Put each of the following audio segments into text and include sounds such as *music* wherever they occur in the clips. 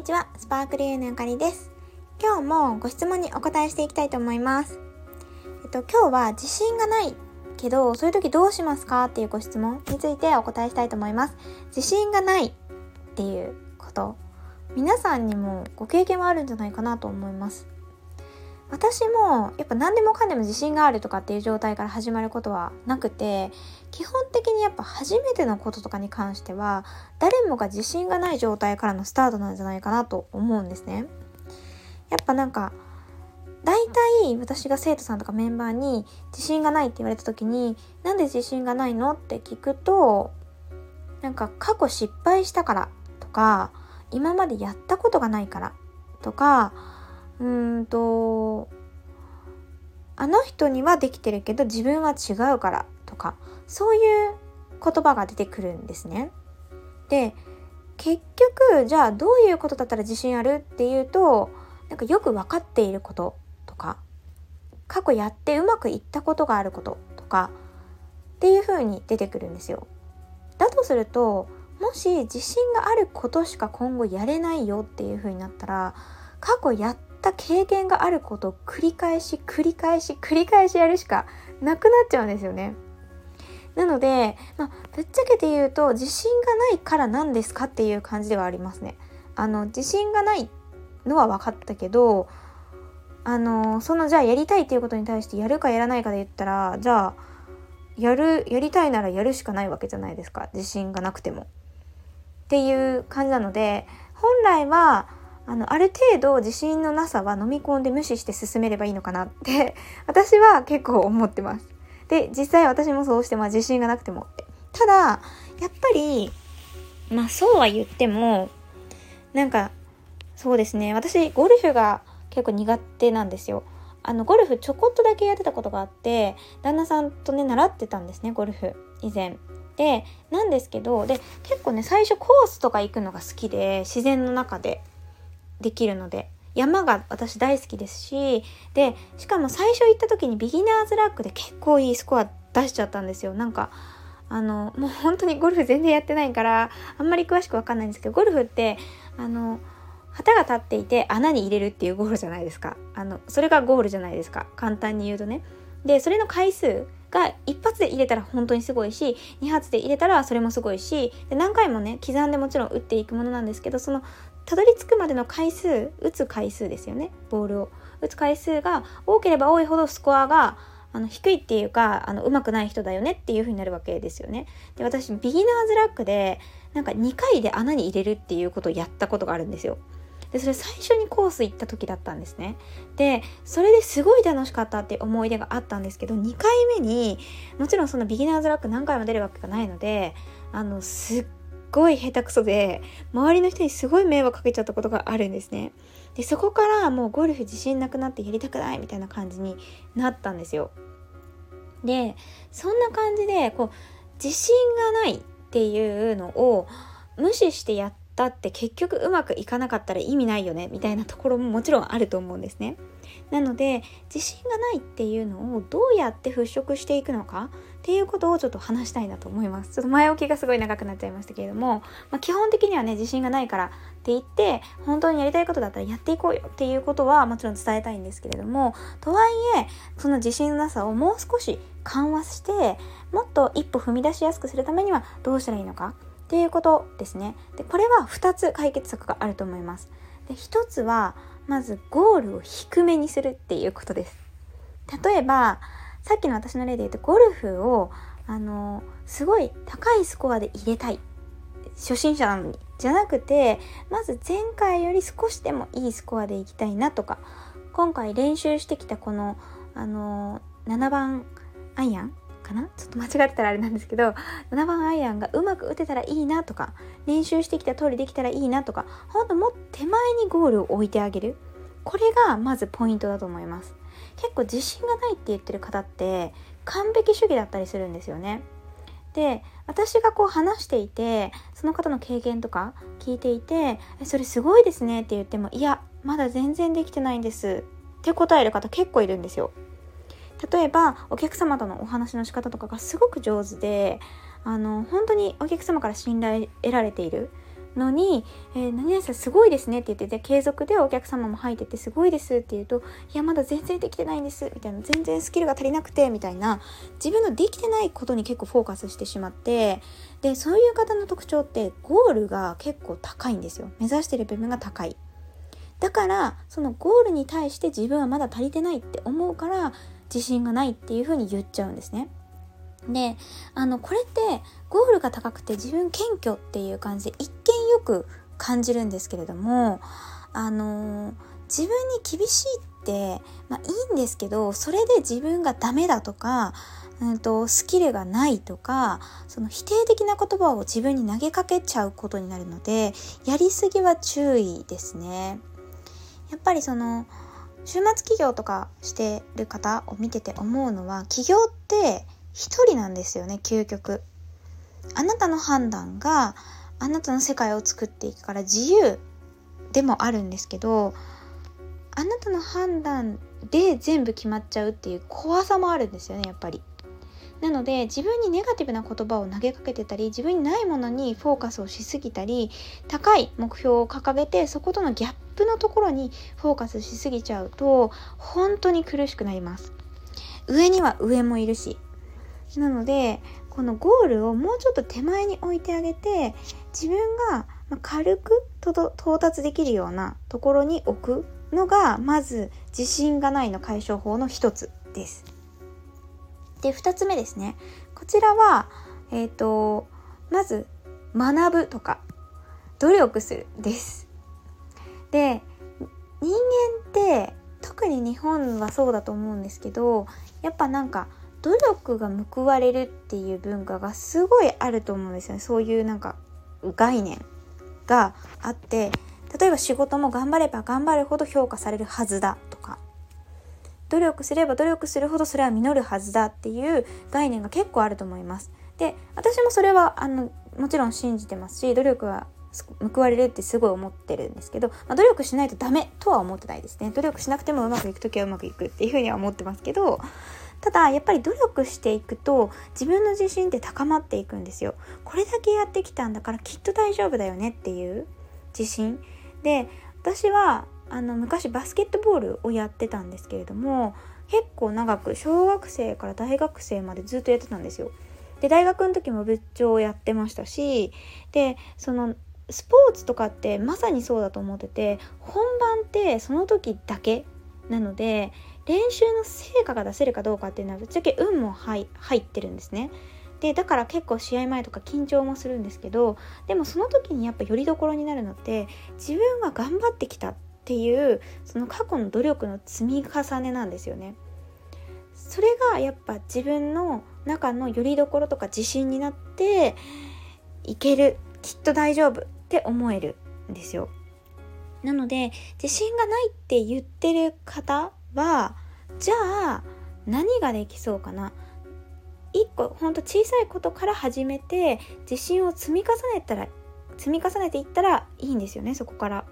にちは、スパークリーのゆかりです。今日もご質問にお答えしていきたいと思います。えっと、今日は自信がないけど、そういう時どうしますかっていうご質問についてお答えしたいと思います。自信がないっていうこと、皆さんにもご経験はあるんじゃないかなと思います。私もやっぱ何でもかんでも自信があるとかっていう状態から始まることはなくて基本的にやっぱ初めてのこととかに関しては誰もが自信がない状態からのスタートなんじゃないかなと思うんですね。やっぱなんか大体私が生徒さんとかメンバーに自信がないって言われた時になんで自信がないのって聞くとなんか過去失敗したからとか今までやったことがないからとかうんとあの人にはできてるけど自分は違うからとかそういう言葉が出てくるんですね。で結局じゃあどういうことだったら自信あるっていうとなんかよく分かっていることとか過去やってうまくいったことがあることとかっていう風に出てくるんですよ。だとするともし自信があることしか今後やれないよっていう風になったら過去やっった経験があることを繰り返し繰り返し繰り返しやるしかなくなっちゃうんですよね。なので、まあ、ぶっちゃけて言うと自信がないから何ですかっていう感じではありますね。あの自信がないのは分かったけどあのそのじゃあやりたいっていうことに対してやるかやらないかで言ったらじゃあやるやりたいならやるしかないわけじゃないですか自信がなくても。っていう感じなので本来はあの、ある程度自信のなさは飲み込んで無視して進めればいいのかなって *laughs* 私は結構思ってます。で、実際私もそうして、まあ自信がなくてもって。ただ、やっぱり、まあそうは言っても、なんか、そうですね、私、ゴルフが結構苦手なんですよ。あの、ゴルフちょこっとだけやってたことがあって、旦那さんとね、習ってたんですね、ゴルフ、以前。で、なんですけど、で、結構ね、最初コースとか行くのが好きで、自然の中で。できるので山が私大好きですしでしかも最初行った時にビギナーズラックで結構いいスコア出しちゃったんですよ。なんかあのもう本当にゴルフ全然やってないからあんまり詳しくわかんないんですけどゴルフってあの旗が立っていて穴に入れるっていうゴールじゃないですか。あのそれがゴールじゃないですか。簡単に言うとね。でそれの回数が一発で入れたら本当にすごいし2発で入れたらそれもすごいしで何回もね刻んでもちろん打っていくものなんですけどそのたどり着くまでの回数打つ回数ですよね。ボールを。打つ回数が多ければ多いほどスコアがあの低いっていうかあの上手くない人だよねっていう風になるわけですよね。で私ビギナーズラックでなんか2回で穴に入れるっていうことをやったことがあるんですよ。でそれ最初にコース行った時だったんですね。でそれですごい楽しかったって思い出があったんですけど2回目にもちろんそのビギナーズラック何回も出るわけがないのであのすっごい下手くそで周りの人にすごい迷惑かけちゃったことがあるんですねでそこからもうゴルフ自信なくなってやりたくないみたいな感じになったんですよでそんな感じでこう自信がないっていうのを無視してやったって結局うまくいかなかったら意味ないよねみたいなところももちろんあると思うんですね。なので自信がないっていうのをどうやって払拭していくのかっていうことをちょっと話したいなと思います。ちょっと前置きがすごい長くなっちゃいましたけれども、まあ、基本的にはね自信がないからって言って本当にやりたいことだったらやっていこうよっていうことはもちろん伝えたいんですけれどもとはいえその自信のなさをもう少し緩和してもっと一歩踏み出しやすくするためにはどうしたらいいのかっていうことですね。で、これは2つ解決策があると思います。で、1つは、まずゴールを低めにするっていうことです。例えば、さっきの私の例で言うと、ゴルフを、あの、すごい高いスコアで入れたい。初心者なのに。じゃなくて、まず前回より少しでもいいスコアでいきたいなとか、今回練習してきたこの、あの、7番アイアンかな？ちょっと間違ってたらあれなんですけど7番アイアンがうまく打てたらいいなとか。練習してきた通りできたらいいなとか。ほんともっと手前にゴールを置いてあげる。これがまずポイントだと思います。結構自信がないって言ってる方って完璧主義だったりするんですよねで私がこう話していてその方の経験とか聞いていて「それすごいですね」って言っても「いやまだ全然できてないんです」って答える方結構いるんですよ。例えばお客様とのお話の仕方とかがすごく上手であの本当にお客様から信頼得られているのに「えー、何々さんすごいですね」って言ってて継続でお客様も入ってて「すごいです」って言うと「いやまだ全然できてないんです」みたいな「全然スキルが足りなくて」みたいな自分のできてないことに結構フォーカスしてしまってでそういう方の特徴ってゴールが結構高いんですよ。目指してる部分が高い。だからそのゴールに対して自分はまだ足りてないって思うから自信がないっていうふうに言っちゃうんですね。であのこれってゴールが高くて自分謙虚っていう感じで一よく感じるんですけれどもあの自分に厳しいって、まあ、いいんですけどそれで自分がダメだとか、うんと、スキルがないとかその否定的な言葉を自分に投げかけちゃうことになるのでやりすぎは注意ですね。やっぱりその週末企業とかしてる方を見てて思うのは起業って一人なんですよね究極あなたの判断があなたの世界を作っていくから自由でもあるんですけどあなたの判断で全部決まっちゃうっていう怖さもあるんですよねやっぱり。なので自分にネガティブな言葉を投げかけてたり自分にないものにフォーカスをしすぎたり高い目標を掲げてそことのギャップのところにフォーカスしすぎちゃうと本当に苦しくなります。上には上もいるしなのでこのゴールをもうちょっと手前に置いてあげて自分が軽く到達できるようなところに置くのがまず自信がないの解消法の一つです。で2つ目ですねこちらはえっ、ー、とまず学ぶとか努力するです。で人間って特に日本はそうだと思うんですけどやっぱなんか努力が報われるっていう文化がすごいあると思うんですよね。そういうなんか概念があって例えば仕事も頑張れば頑張るほど評価されるはずだとか。努力すれば努力するほどそれは実るはずだっていう概念が結構あると思います。で私もそれはあのもちろん信じてますし努力は報われるってすごい思ってるんですけど、まあ、努力しないとダメとは思ってないですね。努力しなくてもうまくいく時はうまくいくっていうふうには思ってますけどただやっぱり努力していくと自分の自信って高まっていくんですよ。これだけやってきたんだからきっと大丈夫だよねっていう自信。で私はあの昔バスケットボールをやってたんですけれども結構長く小学生から大学生までずっとやってたんですよ。で大学の時も部長をやってましたしでそのスポーツとかってまさにそうだと思ってて本番ってその時だけなので練習の成果が出せるかどうかっていうのはぶっちゃけ運も入ってるんですね。でだから結構試合前とか緊張もするんですけどでもその時にやっぱよりどころになるのって自分が頑張ってきたっていうその過去の努力の積み重ねなんですよね。それがやっぱ自分の中のよりどころとか自信になっていけるきっと大丈夫って思えるんですよ。なので自信がないって言ってる方はじゃあ何ができそうかな？一個ほんと小さいことから始めて自信を積み重ねたら積み重ねていったらいいんですよねそこから。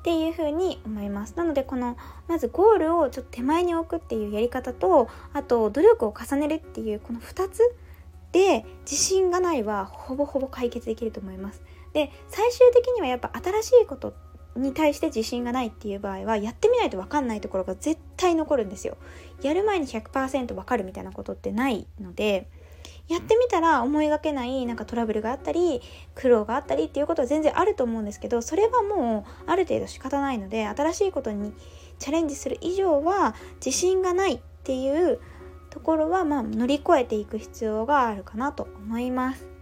っていうふに思います。なのでこのまずゴールをちょっと手前に置くっていうやり方とあと努力を重ねるっていうこの2つで自信がないはほぼほぼ解決できると思います。で最終的にはやっぱ新しいことに対して自信がないっていう場合はやってみないと分かんないところが絶対残るんですよ。やる前に100%分かるみたいなことってないのでやってみたら思いがけないなんかトラブルがあったり苦労があったりっていうことは全然あると思うんですけどそれはもうある程度仕方ないので新しいことにチャレンジする以上は自信がないっていうところはまあ乗り越えていく必要があるかなと思います。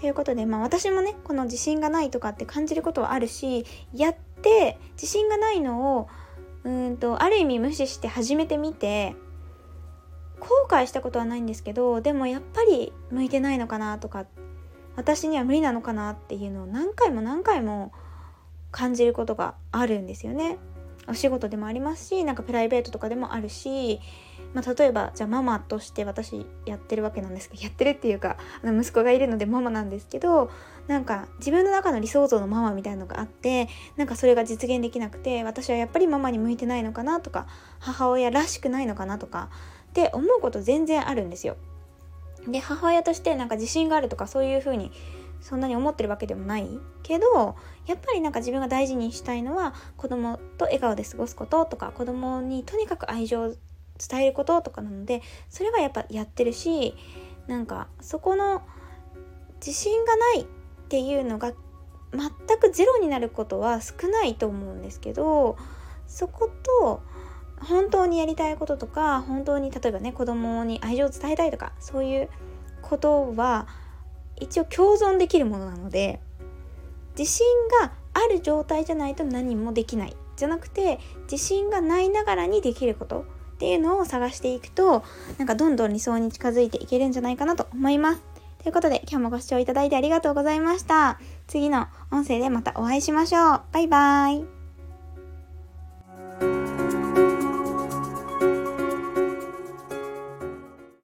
ということで、まあ、私もねこの自信がないとかって感じることはあるしやって自信がないのをうんとある意味無視して始めてみて後悔したことはないんですけどでもやっぱり向いてないのかなとか私には無理なのかなっていうのを何回も何回も感じることがあるんですよね。お仕事でもありますしなんかプライベートとかでもあるしまあ、例えばじゃあママとして私やってるわけなんですけど *laughs* やってるっていうかあの息子がいるのでママなんですけどなんか自分の中の理想像のママみたいなのがあってなんかそれが実現できなくて私はやっぱりママに向いてないのかなとか母親らしくないのかなとかって思うこと全然あるんですよ。で母親としてなんか自信があるとかそういう風にそんなに思ってるわけでもないけどやっぱりなんか自分が大事にしたいのは子供と笑顔で過ごすこととか子供にとにかく愛情伝えることとかなのでそれはやっぱやってるしなんかそこの自信がないっていうのが全くゼロになることは少ないと思うんですけどそこと本当にやりたいこととか本当に例えばね子供に愛情を伝えたいとかそういうことは一応共存できるものなので自信がある状態じゃないと何もできない。じゃなくて自信がないながらにできること。っていうのを探していくとなんかどんどん理想に近づいていけるんじゃないかなと思います。ということで今日もご視聴いただいてありがとうございました。次の音声でまたお会いしましょう。バイバーイ。